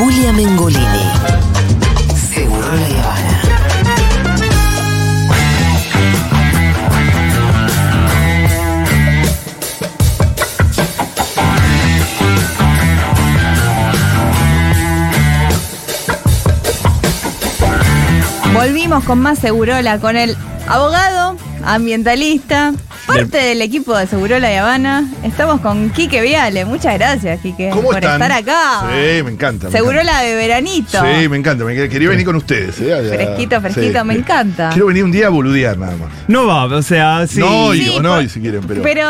Julia Mengolini. Seguro la Habana. Volvimos con más Segurola, con el abogado, ambientalista, parte del equipo de Segurola y Habana. Estamos con Quique Viale. Muchas gracias, Quique, ¿Cómo por están? estar acá. Sí, me encanta. me Segurola de veranito. Sí, me encanta. Me quería venir con ustedes. eh, allá. Fresquito, fresquito, me encanta. Quiero venir un día a boludear nada más. No va, o sea, sí. No hoy, Sí, o no por- hoy si quieren, pero. Pero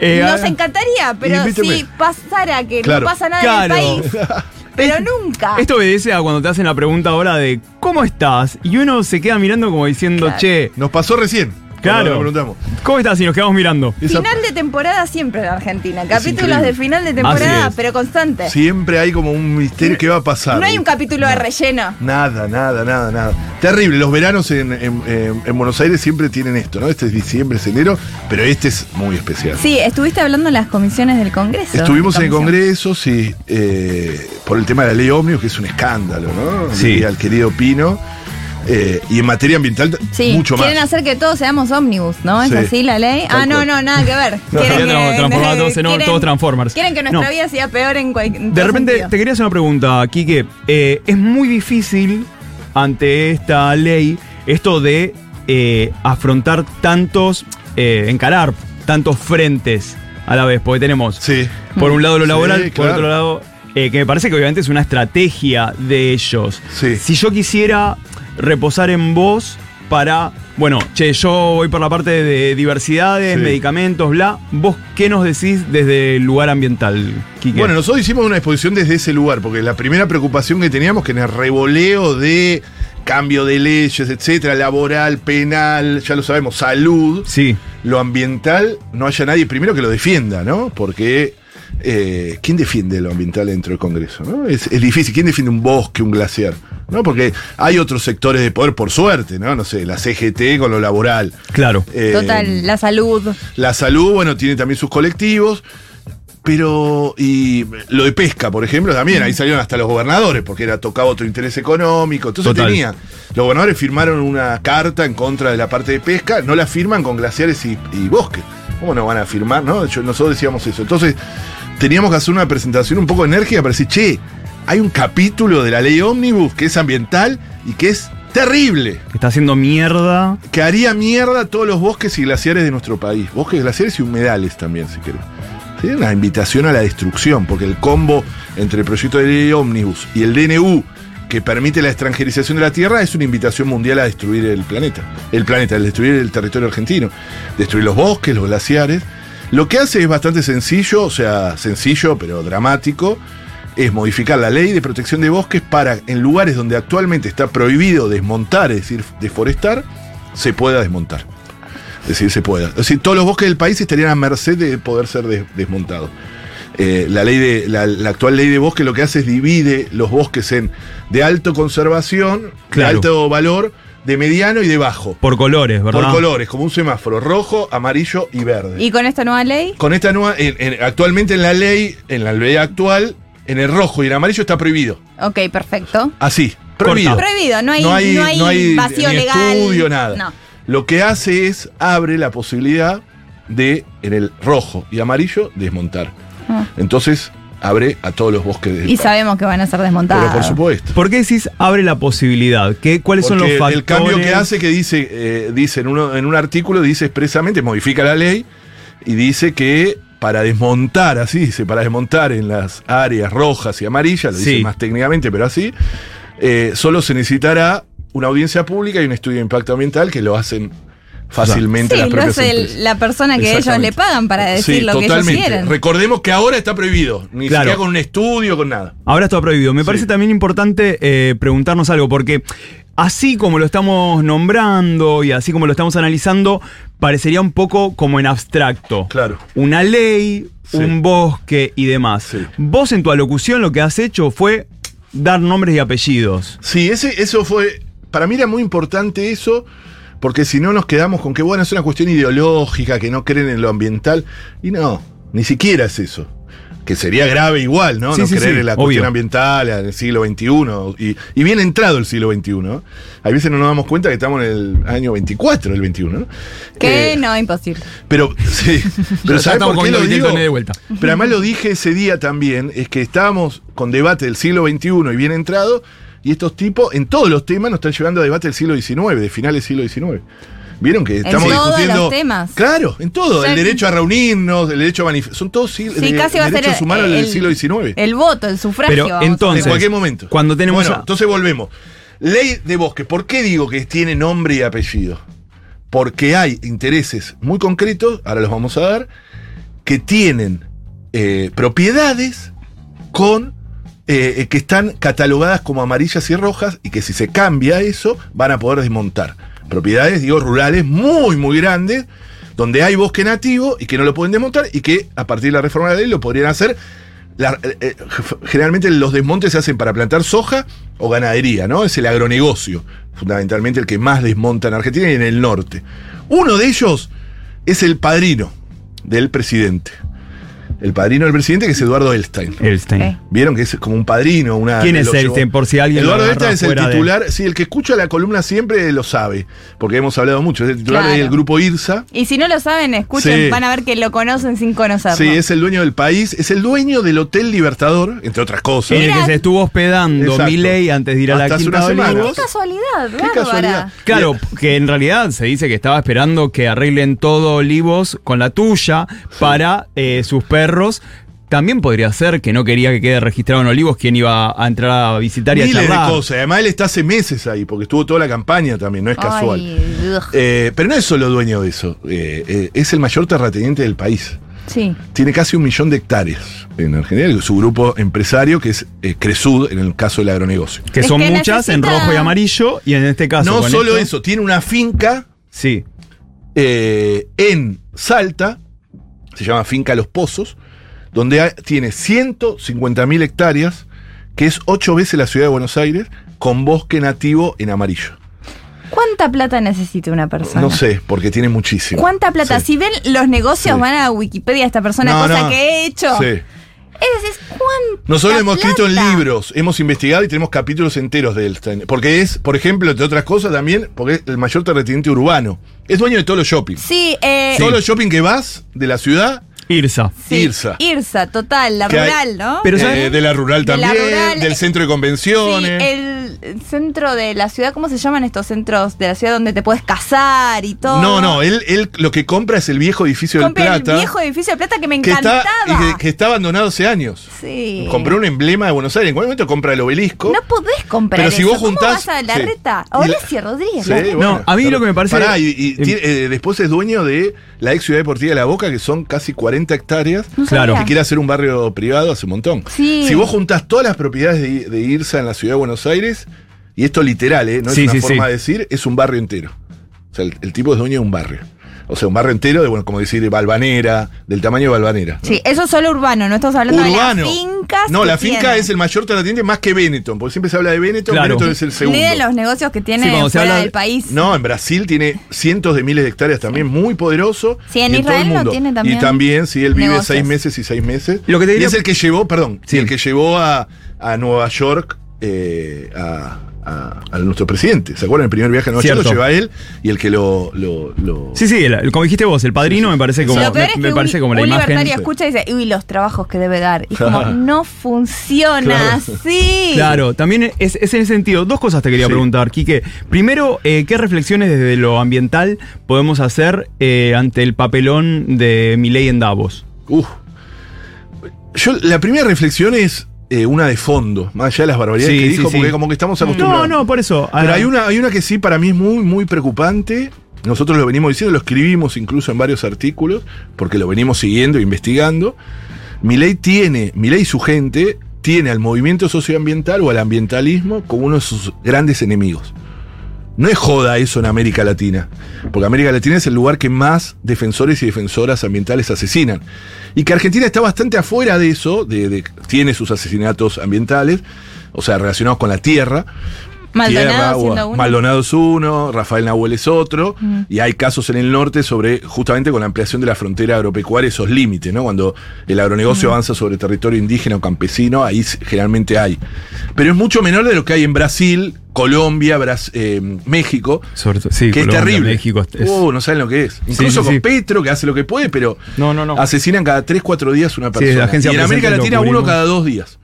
Eh, nos ah, encantaría, pero invíteme. si pasara que Claro. no pasa nada Claro. en el país. Pero nunca. Esto obedece a cuando te hacen la pregunta ahora de ¿cómo estás? Y uno se queda mirando como diciendo, Claro. che, Nos pasó recién. Claro. Preguntamos. ¿cómo estás? Y nos quedamos mirando. Esa- Final de temporada siempre en Argentina. Capítulos de final de temporada, pero constante. Siempre hay como un misterio que va a pasar. No hay un capítulo de relleno. Nada, nada, nada, nada. Terrible. Los veranos en, en- en- en Buenos Aires siempre tienen esto, ¿no? Este es diciembre, es enero, pero este es muy especial. Sí, estuviste hablando en las comisiones del Congreso. Estuvimos en el. Congreso, sí, eh, por el tema de la ley ómnibus, que es un escándalo, ¿no? Sí. Y al querido Pino. Eh, y en materia ambiental, Sí, mucho más. quieren hacer que todos seamos ómnibus, ¿no? ¿Es Sí. así la ley? Ah, no, no, nada que ver. Quería tra- transformar a todos en- quieren- todos Transformers. Quieren que nuestra No. vida sea peor en cualquier De repente te quería hacer una pregunta, Quique. Eh, es muy difícil ante esta ley esto de eh, afrontar tantos, eh, encarar tantos frentes a la vez, porque tenemos Sí. por un lado lo Sí, laboral, por otro lado, eh, que me parece que obviamente es una estrategia de ellos. Sí. Si yo quisiera reposar en vos para, bueno, che, yo voy por la parte de diversidades, Sí. medicamentos, bla, vos qué nos decís desde el lugar ambiental, Quique? Bueno, nosotros hicimos una exposición desde ese lugar, porque la primera preocupación que teníamos que en el revoleo de cambio de leyes, etcétera, laboral, penal, ya lo sabemos, salud, sí. lo ambiental, no haya nadie primero que lo defienda, ¿no? Porque eh, ¿quién defiende lo ambiental dentro del Congreso? ¿no? Es, es difícil. ¿Quién defiende un bosque, un glaciar? ¿No? Porque hay otros sectores de poder, por suerte, ¿no? No sé, la CGT con lo laboral. Claro. Eh, Total, la salud. La salud, bueno, tiene también sus colectivos. Pero, y lo de pesca, por ejemplo, también, ahí salieron hasta los gobernadores, porque era tocaba otro interés económico. Entonces Total. tenía. Los gobernadores firmaron una carta en contra de la parte de pesca, no la firman con glaciares y, y bosques. ¿Cómo no van a firmar? No? Yo- nosotros decíamos eso. Entonces, teníamos que hacer una presentación un poco enérgica para decir, che, hay un capítulo de la ley ómnibus que es ambiental y que es terrible Está haciendo mierda. que haría mierda todos los bosques y glaciares de nuestro país. Bosques, glaciares y humedales también, si querés. Sería una invitación a la destrucción, porque el combo entre el proyecto de ley ómnibus y el DNU que permite la extranjerización de la Tierra es una invitación mundial a destruir el planeta. El planeta, el destruir el territorio argentino. Destruir los bosques, los glaciares. Lo que hace es bastante sencillo, o sea, sencillo pero dramático, es modificar la ley de protección de bosques para, en lugares donde actualmente está prohibido desmontar, es decir, deforestar, se pueda desmontar. Es decir, se pueda. Es decir, todos los bosques del país estarían a merced de poder ser des- desmontados. Eh, la, ley de, la, la actual ley de bosque lo que hace es divide los bosques en de alto conservación, Claro. de alto valor, de mediano y de bajo. Por colores, ¿verdad? Por colores, como un semáforo, rojo, amarillo y verde. ¿Y con esta nueva ley? Con esta nueva, en- en- actualmente en la ley, en la ley actual, en el rojo y en amarillo está prohibido. Ok, perfecto. Así, prohibido. Prohibido, no hay, no hay, vacío ni legal. estudio, nada. No. Lo que hace es abre la posibilidad de, en el rojo y amarillo, desmontar. Ah. Entonces, abre a todos los bosques del Y país. sabemos que van a ser desmontados. Pero por supuesto. ¿Por qué decís abre la posibilidad? ¿Qué, ¿Cuáles son los factores? el cambio que hace que dice, eh, dice en, uno, en un artículo, dice expresamente, modifica la ley y dice que para desmontar, así dice, para desmontar en las áreas rojas y amarillas, lo dice Sí. más técnicamente, pero así, eh, solo se necesitará una audiencia pública y un estudio de impacto ambiental que lo hacen fácilmente Sí, las lo propias hace el- empresas. la persona que ellos le pagan para decir Sí, lo que ellos totalmente. quieren. Recordemos que ahora está prohibido, ni Claro. siquiera con un estudio, con nada. Ahora está prohibido. Me Sí. parece también importante eh, preguntarnos algo, porque así como lo estamos nombrando y así como lo estamos analizando, parecería un poco como en abstracto. Claro. Una ley, Sí. un bosque y demás. Sí. Vos en tu alocución lo que has hecho fue dar nombres y apellidos. Sí, ese, eso fue. Para mí era muy importante eso, porque si no nos quedamos con que, bueno, es una cuestión ideológica, que no creen en lo ambiental. Y no, ni siquiera es eso. que sería grave igual, ¿no? Sí, no sí, creer sí, en la obvio. cuestión ambiental, en el siglo XXI, y, y bien entrado el siglo XXI. ¿no? A veces no nos damos cuenta que estamos en el año 24 del 21, ¿no? Que Eh, no, imposible. Pero, sí, pero ¿sabes estamos por qué comiendo lo digo? de vuelta. Pero además lo dije ese día también, es que estábamos con debate del siglo XXI y bien entrado, y estos tipos en todos los temas nos están llevando a debate del siglo XIX, de finales del siglo XIX. ¿Vieron que estamos todos discutiendo? los temas. Claro, en todo. El derecho a reunirnos, el derecho a manifestar. Son todos sil- Sí, de- casi va a ser derechos humanos el, del siglo XIX. el voto, el sufragio. Pero entonces- en cualquier momento. cuando tenemos Bueno, a- entonces volvemos. Ley de bosque. ¿Por qué digo que tiene nombre y apellido? Porque hay intereses muy concretos, ahora los vamos a dar, que tienen eh, propiedades con eh, que están catalogadas como amarillas y rojas y que si se cambia eso van a poder desmontar. Propiedades, digo, rurales muy, muy grandes, donde hay bosque nativo y que no lo pueden desmontar y que a partir de la reforma de la ley lo podrían hacer. Eh, eh, generalmente los desmontes se hacen para plantar soja o ganadería, ¿no? Es el agronegocio, fundamentalmente el que más desmonta en Argentina y en el norte. Uno de ellos es el padrino del presidente. El padrino del presidente que es Eduardo Elstein. Elstein. Ok. Vieron que es como un padrino, una. ¿Quién es Elstein? Por si alguien Eduardo Elstein es el titular, sí, el que escucha la columna siempre lo sabe, porque hemos hablado mucho, es el titular Claro. del grupo IRSA. Y si no lo saben, escuchen, Sí. van a ver que lo conocen sin conocerlo. Sí, es el dueño del país, es el dueño del Hotel Libertador, entre otras cosas. En el que se estuvo hospedando. Milei antes de ir a la hace Quinta una. Qué casualidad, Qué bárbara. casualidad. Claro, que en realidad se dice que estaba esperando que arreglen todo Olivos con la tuya para eh, sus perros. También podría ser que no quería que quede registrado en Olivos quién iba a entrar a visitar y a Miles de charlar. cosas. Además, él está hace meses ahí, porque estuvo toda la campaña también, no es casual. Ay. Eh, pero no es solo dueño de eso, eh, eh, es el mayor terrateniente del país. Sí. Tiene casi un millón de hectáreas en Argentina, su grupo empresario, que es eh, Cresud, en el caso del agronegocio. Que Es son que muchas en rojo y amarillo y en este caso. no con solo esto- eso, tiene una finca Sí. eh, en Salta, se llama Finca Los Pozos, donde hay- tiene 150.000 hectáreas, que es ocho veces la ciudad de Buenos Aires, con bosque nativo en amarillo. ¿Cuánta plata necesita una persona? No sé, porque tiene muchísimo. ¿Cuánta plata? Sí. Si ven los negocios, Sí. van a Wikipedia esta persona, No, cosa no. que he hecho. Sí. Es decir, ¿cuánta Nosotros hemos escrito en libros, hemos investigado y tenemos capítulos enteros de él. Porque es, por ejemplo, entre otras cosas también, porque es el mayor terrateniente urbano. Es dueño de todos los shopping. Sí, eh, Todos los shopping que vas de la ciudad, Irsa. sí, Irsa. Irsa, total, la Que hay- rural, ¿no? Pero eh, de la rural De la también, rural, del eh, centro de Sí, convenciones. El centro de la ciudad, ¿cómo se llaman estos centros de la ciudad donde te puedes casar y todo? No, no, él, él lo que compra es el viejo edificio Compré del el Plata. viejo edificio de plata que me que está, encantaba. que, que está abandonado hace años. Sí. Compró un emblema de Buenos Aires. En cualquier momento compra el obelisco. No podés comprar Pero si eso. vos ¿Cómo juntás- vas a la sí. reta? Horacio Rodríguez. Sí, reta. bueno, No, a mí lo que me parece- Pará, y, y tiene- eh, después es dueño de la ex ciudad deportiva de La Boca, que son casi 40 hectáreas. No Claro. Que quiere hacer un barrio privado hace un montón. Sí. Si vos juntás todas las propiedades de, de Irsa en la ciudad de Buenos Aires, y esto literal, ¿eh? no Sí, es una sí, forma sí. de decir, es un barrio entero. O sea, el, el tipo es dueño de un barrio. O sea, un barrio entero de, bueno, como decir, Balvanera, del tamaño de Balvanera. ¿no? Sí, eso es solo urbano, no estamos hablando Urbano. de las fincas. No, que la finca tiene. es el mayor terrateniente más que Benetton, porque siempre se habla de Benetton, Claro. Benetton es el segundo. Ni de los negocios que tiene Sí, se fuera de- país. No, en Brasil tiene cientos de miles de hectáreas también, muy poderoso. Sí, en y todo el Israel lo mundo. tiene también Y también, sí, él vive negocios. seis meses y seis meses. Lo que te y diría- es el que llevó, perdón, Sí. el que llevó a, a Nueva York eh, a, a- a nuestro presidente. ¿Se acuerdan? El primer viaje a Nueva York Cierto. lo lleva él y el que lo. lo, lo- Sí, sí, el- como dijiste vos, el padrino me parece como, lo peor me, es que me parece un, como la un imagen. libertario escucha y dice, uy, los trabajos que debe dar. Y es como, no funciona Claro. así. Claro, también es, es en ese sentido. Dos cosas te quería Sí. preguntar, Quique. Primero, eh, ¿qué reflexiones desde lo ambiental podemos hacer eh, ante el papelón de Milei en Davos? Uf. Yo, la primera reflexión es eh, una de fondo, más allá de las barbaridades Sí, que dijo, sí. porque como que estamos acostumbrados. No, no, por eso. Pero hay una, hay una que sí para mí es muy, muy preocupante. Nosotros lo venimos diciendo, lo escribimos incluso en varios artículos, porque lo venimos siguiendo e investigando. Milei tiene, Milei y su gente tiene al movimiento socioambiental o al ambientalismo como uno de sus grandes enemigos. No es joda eso en América Latina, porque América Latina es el lugar que más defensores y defensoras ambientales asesinan. Y que Argentina está bastante afuera de eso, de, tiene sus asesinatos ambientales, o sea, relacionados con la tierra, Maldonado tierra, uno. Maldonado es uno, Rafael Nahuel es otro, Mm. y hay casos en el norte sobre, justamente con la ampliación de la frontera agropecuaria, esos límites, ¿no? Cuando el Mm. agronegocio avanza sobre territorio indígena o campesino, ahí generalmente hay. Pero es mucho menor de lo que hay en Brasil, Colombia, Bras- eh, México, Sobre todo- sí, que es terrible. México es- Uh, no saben lo que es. Incluso sí, con sí. Petro, que hace lo que puede, pero No, no, no. asesinan cada 3, 4 días una Sí, persona. la agencia y en América Latina uno cada dos días.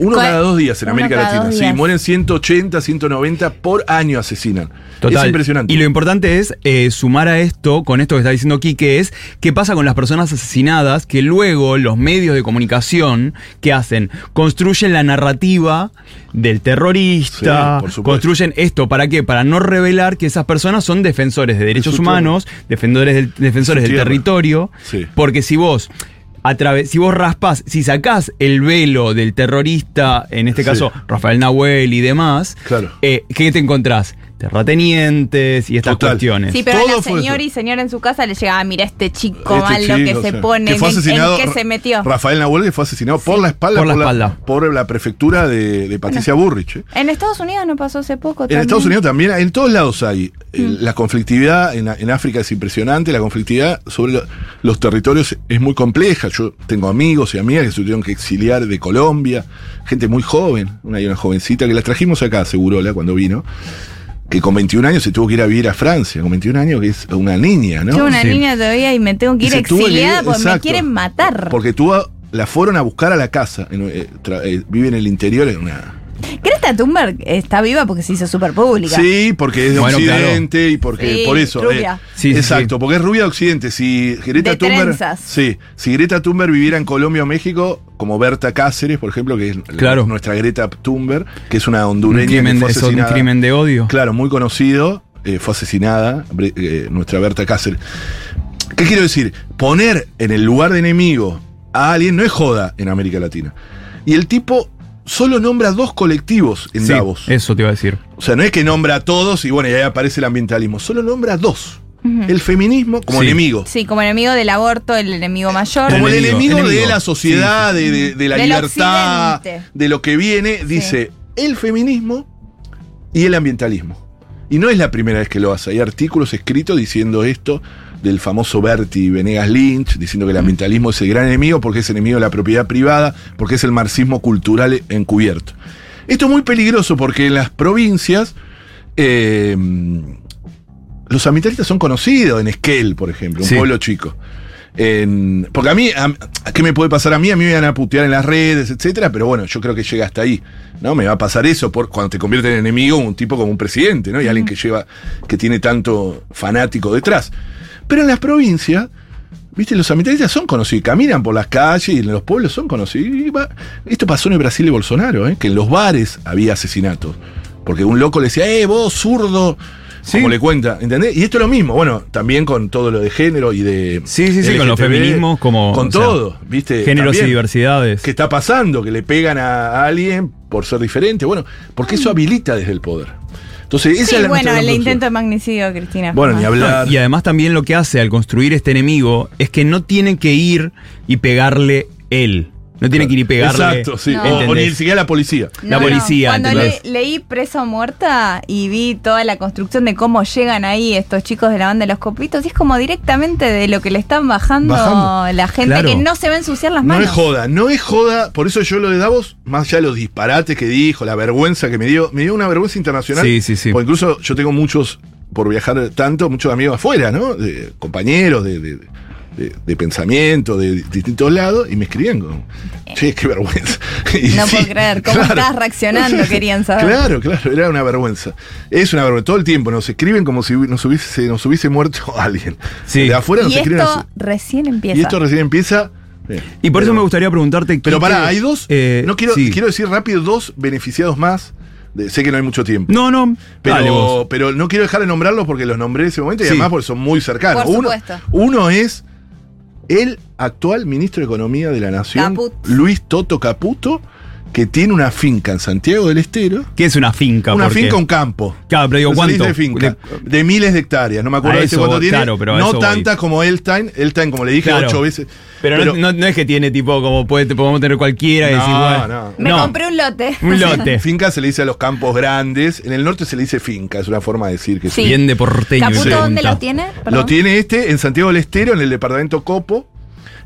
Uno ¿Cuál? cada dos días en Uno América cada Latina. dos Sí, días. mueren 180, 190 por año asesinan. Total. Es impresionante. Y lo importante es eh, sumar a esto, con esto que está diciendo Quique, es qué pasa con las personas asesinadas que luego los medios de comunicación, ¿qué hacen? Construyen la narrativa del terrorista, Sí, por supuesto. construyen esto, ¿para qué? Para no revelar que esas personas son defensores de derechos su humanos, defensores del, defensores Su del tierra. territorio, Sí. porque si vos... a través- si vos raspas, si sacás el velo del terrorista, en este Sí. caso Rafael Nahuel y demás, Claro. eh, ¿qué te encontrás? Terratenientes y estas Total. cuestiones. Sí, pero a Todo la fue señora y señora en su casa le llega, ah, mira este chico Este mal lo que se pone, Que fue en- asesinado, en, qué se metió. Rafael Nahuel que fue asesinado por la espalda Por la espalda. por la prefectura de, de Patricia Burrich. ¿eh? En Estados Unidos no pasó hace poco En también. Estados Unidos también, en todos lados hay. Eh, Mm. La conflictividad en, en África es impresionante, la conflictividad sobre lo- los territorios es muy compleja. Yo tengo amigos y amigas que se tuvieron que exiliar de Colombia, gente muy joven, una, una jovencita que la trajimos acá a Segurola cuando vino, que con 21 años se tuvo que ir a vivir a Francia, con 21 años que es una niña, ¿no? Yo una Sí. niña todavía y me tengo que ir se tuvo que ir- exiliada porque me exacto. quieren matar. Porque tuvo, la fueron a buscar a la casa, en, eh, tra- eh, vive en el interior, en una... Greta Thunberg está viva porque se hizo súper pública. Sí, porque es de Bueno, Occidente y porque Sí, por eso. rubia. eh, Sí, sí, exacto, sí. porque es rubia de Occidente. Si Greta De Thunberg. trenzas. Sí, si Greta Thunberg viviera en Colombia o México, como Berta Cáceres, por ejemplo, que es la- Claro. nuestra Greta Thunberg, que es una un hondureña crimen, que fue es un crimen de odio. Claro, muy conocido, eh, fue asesinada, eh, nuestra Berta Cáceres. ¿Qué quiero decir? Poner en el lugar de enemigo a alguien no es joda en América Latina. Y el tipo solo nombra dos colectivos en Sí, Davos. eso te iba a decir. O sea, no es que nombra a todos y bueno, y ahí aparece el ambientalismo. Solo nombra a dos. El feminismo como Sí. enemigo. Sí, como enemigo del aborto, el enemigo mayor. Como el Enemigo, enemigo, de la sociedad, Sí, sí, de, de- de la Del libertad, occidente. de lo que viene, dice el feminismo y el ambientalismo. Y no es la primera vez que lo hace. Hay artículos escritos diciendo esto del famoso Berti Venegas Lynch, diciendo que el ambientalismo es el gran enemigo porque es enemigo de la propiedad privada, porque es el marxismo cultural encubierto. Esto es muy peligroso porque en las provincias eh, los ambientalistas son conocidos, en Esquel, por ejemplo, un Sí. pueblo chico. En- porque a mí, a- ¿qué me puede pasar a mí? A mí me van a putear en las redes, etcétera, pero bueno, yo creo que llega hasta ahí. ¿no? Me va a pasar eso por cuando te convierte en enemigo un tipo como un presidente, ¿no? Y alguien que lleva, que tiene tanto fanático detrás. Pero en las provincias, viste, los ambientalistas son conocidos, caminan por las calles y en los pueblos son conocidos. Y va- esto pasó en el Brasil de Bolsonaro, ¿eh? que en los bares había asesinatos. Porque un loco le decía, eh, vos, zurdo. Sí. Como le cuenta, ¿entendés? Y esto es lo mismo, bueno, también con todo lo de género y de. Sí, sí, sí, con los feminismos como. Con sea, todo, ¿viste? Géneros También. y diversidades. ¿Qué está pasando? Que le pegan a alguien por ser diferente. Bueno, porque eso habilita desde el poder. Entonces, esa Sí, es la bueno, el intento de magnicidio, Cristina. Bueno, ni hablar. No, y además también lo que hace al construir este enemigo es que no tiene que ir y pegarle él. No tiene que ir y pegarle. Exacto, sí. No. O- O, ni siquiera la policía. la policía, Cuando ¿entendés? le- leí Presa o Muerta y vi toda la construcción de cómo llegan ahí estos chicos de la banda de los copitos, y es como directamente de lo que le están bajando, Bajando. la gente Claro. que no se va a ensuciar las No manos. es joda, no es joda. Por eso yo lo de Davos, más allá de los disparates que dijo, la vergüenza que me dio, me dio una vergüenza internacional. Sí, sí, sí. Porque incluso yo tengo muchos, por viajar tanto, muchos amigos afuera, ¿no? De compañeros, de, de, de- de pensamiento, de distintos lados, y me escribían con, che, qué vergüenza. Y No sí, puedo creer, ¿cómo estás reaccionando? Querían saber. Claro, claro, era una vergüenza. Es una vergüenza. Todo el tiempo nos escriben como si nos hubiese, nos hubiese muerto alguien. Sí. De afuera nos Y escriben esto así. recién empieza. Y esto recién empieza. Y por eso me gustaría preguntarte. Pero pará, hay dos. eh, no quiero, sí. quiero decir rápido dos beneficiados más. de- sé que no hay mucho tiempo. No, no. Pero, pero no quiero dejar de nombrarlos porque los nombré en ese momento y Sí. además porque son muy cercanos. Por uno, supuesto. uno es el actual ministro de Economía de la Nación, Caput. Luis Toto Caputo, que tiene una finca en Santiago del Estero. ¿Qué es una finca? Una Porque- finca, un campo. Claro, pero digo, ¿cuánto? finca. De- De, miles de hectáreas. No me acuerdo de cuánto tiene. claro, pero a no tantas como Elstein. Elstein, como le dije, Claro. ocho veces. Pero, no, no- no es que tiene tipo como puede, podemos tener cualquiera y No, decir, bueno, no. Me no, compré un lote. un lote. Finca se le dice a los campos grandes. En el norte se le dice finca. Es una forma de decir que Sí. Bien de porteño. ¿Caputo dónde lo tiene? Lo tiene este en Santiago del Estero, en el departamento Copo,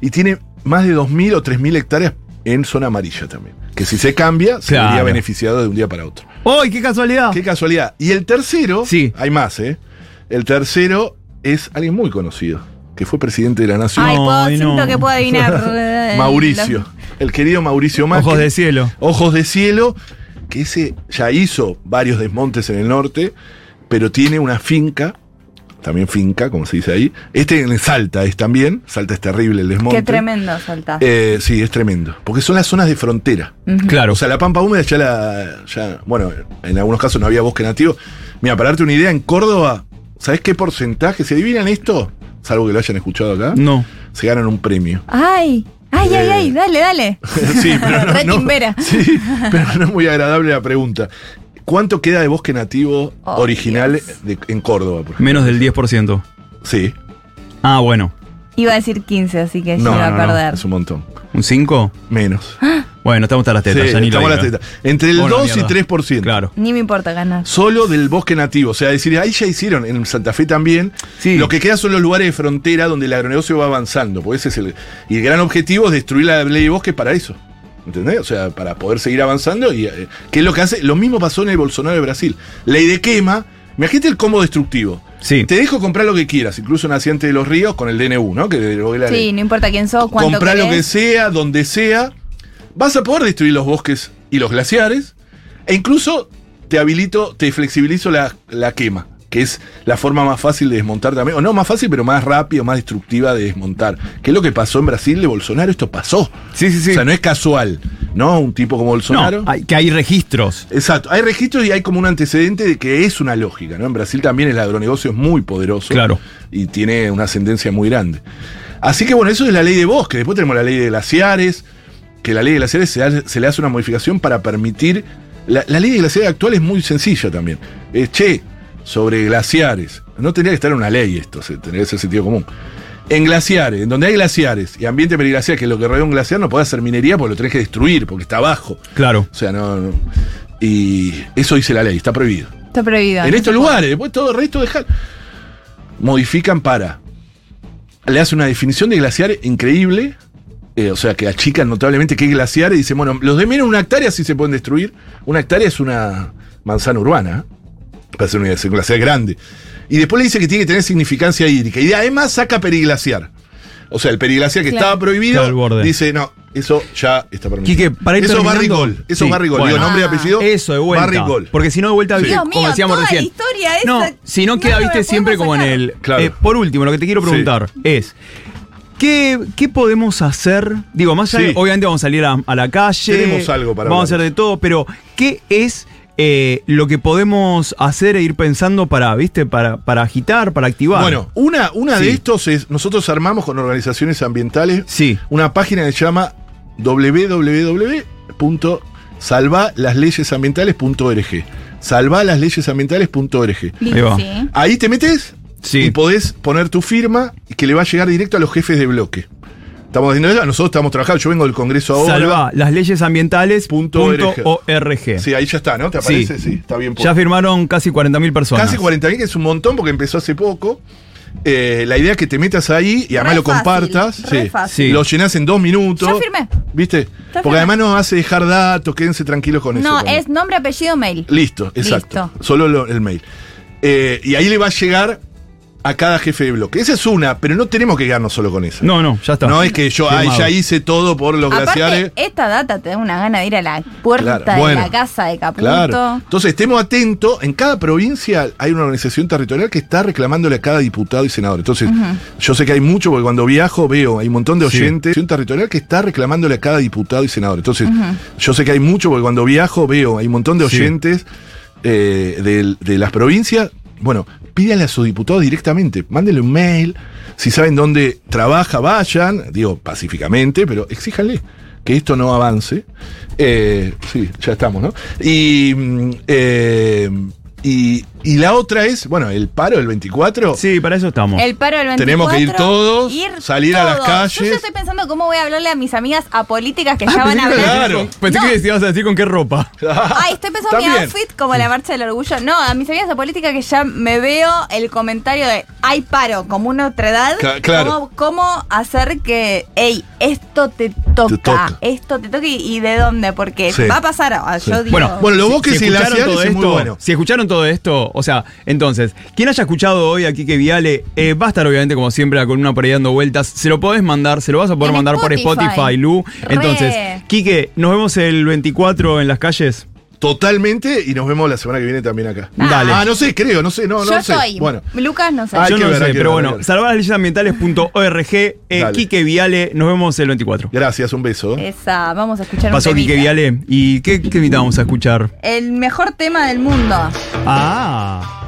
y tiene más de 2.000 o 3.000 hectáreas en zona amarilla también. Que si se cambia, se Claro. vería beneficiado de un día para otro. ¡Ay, qué casualidad! Qué casualidad. Y el tercero, Sí. hay más, ¿eh? El tercero es alguien muy conocido, que fue presidente de la Nación. Ay, puedo, Ay, no. siento que puedo adivinar. Mauricio. El querido Mauricio Macri. Ojos de cielo. Ojos de cielo, que ese ya hizo varios desmontes en el norte, pero tiene una finca, también finca, como se dice ahí. Este en Salta es también, Salta es terrible el desmonte. Qué tremendo salta. Eh, sí, es tremendo. Porque son las zonas de frontera. Claro. O sea, la pampa húmeda ya la. Ya, bueno, en algunos casos no había bosque nativo. Mira, para darte una idea, en Córdoba, ¿sabés qué porcentaje? ¿Se adivinan esto? Salvo que lo hayan escuchado acá. no. Se ganan un premio. Ay, ay, ay, Eh. ay, dale, dale. sí, pero no, no- timbera. sí, pero no es muy agradable la pregunta. ¿Cuánto queda de bosque nativo Oh, original de- en Córdoba? por? Menos del 10%. Sí. Ah, bueno. Iba a decir 15, así que No, se iba no, a no, perder. es un montón. ¿Un 5? Menos. Bueno, estamos hasta las tetas, Sí, ya ni lo estamos a las tetas. Entre el la 2 y mierda. 3%. Claro. Ni me importa ganar. Solo del bosque nativo. O sea, decir, ahí ya hicieron, en Santa Fe también. Sí. Lo que queda son los lugares de frontera donde el agronegocio va avanzando. Porque ese es el. Y el gran objetivo es destruir la ley de bosque para eso. ¿Entendés? O sea, para poder seguir avanzando. y eh, ¿Qué es lo que hace? Lo mismo pasó en el Bolsonaro de Brasil. Ley de quema. Imagínate el combo destructivo. Sí. Te dejo comprar lo que quieras, incluso Naciente de los Ríos con el DNU, ¿no? Que la ley Sí, no importa quién sos, cuánto comprar lo que sea, donde sea, vas a poder destruir los bosques y los glaciares, e incluso te habilito, te flexibilizo la, la quema, que es la forma más fácil de desmontar también, o no más fácil, pero más rápida, más destructiva de desmontar. Que es lo que pasó en Brasil de Bolsonaro, esto pasó. Sí, sí, sí. O sea, no es casual, ¿no? Un tipo como Bolsonaro. No, hay, que hay registros. Exacto, hay registros y hay como un antecedente de que es una lógica, ¿no? En Brasil también el agronegocio es muy poderoso. Claro. Y tiene una ascendencia muy grande. Así que bueno, eso es la ley de bosque. Después tenemos la ley de glaciares, que la ley de glaciares se, hace- se le hace una modificación para permitir... La, la ley de glaciares actual es muy sencilla también. Es, che, sobre glaciares. No tendría que estar en una ley esto, se- tendría que ser sentido común. En glaciares, en donde hay glaciares y ambiente periglaciar, que es lo que rodea un glaciar, no podés hacer minería porque lo tenés que destruir, porque está abajo. Claro. O sea, no, no. Y eso dice la ley, está prohibido. Está prohibido. en no estos lugares, después todo el resto dejar. Modifican para. Le hace una definición de glaciar increíble. eh, o sea, que achican notablemente que hay glaciares y dicen, bueno, los de menos una hectárea sí se pueden destruir. Una hectárea es una manzana urbana. Para ser un, es un glaciar grande. Y después le dice que tiene que tener significancia hídrica. Y además saca periglaciar. O sea, el periglaciar que Claro. estaba prohibido, Claro, al borde. dice, no, eso ya está permitido. Quique, para ir eso es Barry Gold. Eso Sí, es Barry Gold. bueno. Digo, nombre y Ah. apellido. Eso de vuelta. Barry Gold. Porque si no, de vuelta, Sí. viste, Dios como mío, decíamos toda recién. la historia esa, no, si no no queda, viste, siempre como en el. Claro. eh, por último, lo que te quiero Sí. preguntar es. ¿Qué, qué podemos hacer? Digo, más allá, Sí. obviamente vamos a salir a, a la calle. Tenemos algo para Vamos a hacer de todo, pero ¿qué es eh, lo que podemos hacer e ir pensando para, viste, para, para agitar, para activar? Bueno, una, una de estos es, nosotros armamos con organizaciones ambientales Sí. una página que se llama www.salvalasleyes.ambientales.org. Salvalasleyes.ambientales.org. Listo, Ahí va. Ahí te metes Sí. y podés poner tu firma y que le va a llegar directo a los jefes de bloque. Estamos haciendo eso, nosotros estamos trabajando, yo vengo del Congreso ahora. Salva las leyes ambientales Punto punto org. Sí, ahí ya está, ¿no? ¿Te Sí. aparece? Sí, está bien. Ya firmaron casi 40.000 personas. Casi 40.000, que es un montón porque empezó hace poco. Eh, la idea es que te metas ahí y además Re lo fácil, compartas. sí. fácil. Sí. Lo llenas en dos minutos. Ya firmé. ¿Viste? Porque firmé. además nos hace dejar datos, quédense tranquilos con eso. No, es nombre, apellido, mail. Listo, exacto. Listo. Solo lo- el mail. Eh, y ahí le va a llegar a cada jefe de bloque. Esa es una, pero no tenemos que quedarnos solo con esa. No, no, ya está. No es que yo ay, Firmado. ya hice todo por los glaciares. Esta data te da una gana de ir a la puerta Claro, de bueno, la casa de Caputo. Claro. Entonces, estemos atentos. En cada provincia hay una organización territorial que está reclamándole a cada diputado y senador. Entonces, yo sé que hay mucho, porque cuando viajo veo, hay un montón de Sí. oyentes. Organización territorial que está reclamándole a cada diputado y senador. Entonces, yo sé que hay mucho, porque cuando viajo veo, hay un montón de Sí. oyentes eh, de, las provincias. Bueno, pídanle a sus diputados directamente, mándenle un mail. Si saben dónde trabaja, vayan, digo pacíficamente, pero exíjanle. que esto no avance. Eh, sí, ya estamos, ¿no? Y, mm, eh, y, y la otra es, bueno, el paro del 24. Sí, para eso estamos. El paro del 24. Tenemos que ir todos, salir a las calles. Yo ya estoy pensando cómo voy a hablarle a mis amigas apolíticas que Ah, ya van a que- hablar. claro. Pensé No. que ibas a decir con qué ropa. Ay, estoy pensando en mi outfit como la marcha del orgullo. No, a mis amigas apolíticas que ya me veo el comentario de hay paro como una otra edad. Ca- claro. ¿Cómo, cómo hacer que, hey, esto te toca, toca. esto te toca y, y de dónde? Porque Sí. va a pasar, ah, Sí. yo digo. Bueno, Bueno, los bosques y escucharon glaciares todo es muy esto, bueno. Si escucharon todo esto, o sea, entonces, quien haya escuchado hoy a Kike Viale, eh, va a estar obviamente como siempre la columna por ahí dando vueltas. Se lo podés mandar, se lo vas a poder En mandar por Spotify. Spotify, Lu. Re. Entonces, Kike, nos vemos el 24 en las calles. Totalmente, y nos vemos la semana que viene también acá. Ah. Dale. Ah, no sé, creo, no sé, no, yo no sé. soy. Bueno. Lucas no sé. Hay Yo no ver, sé, pero ver, bueno, hay que ver. salvar las leyes ambientales.org, eh, Dale. Kike Viale, nos vemos el 24. Gracias, un beso. Esa, vamos a escuchar Pasó un Kike temita. Viale. ¿Y qué, qué invitamos a escuchar? El mejor tema del mundo. Ah.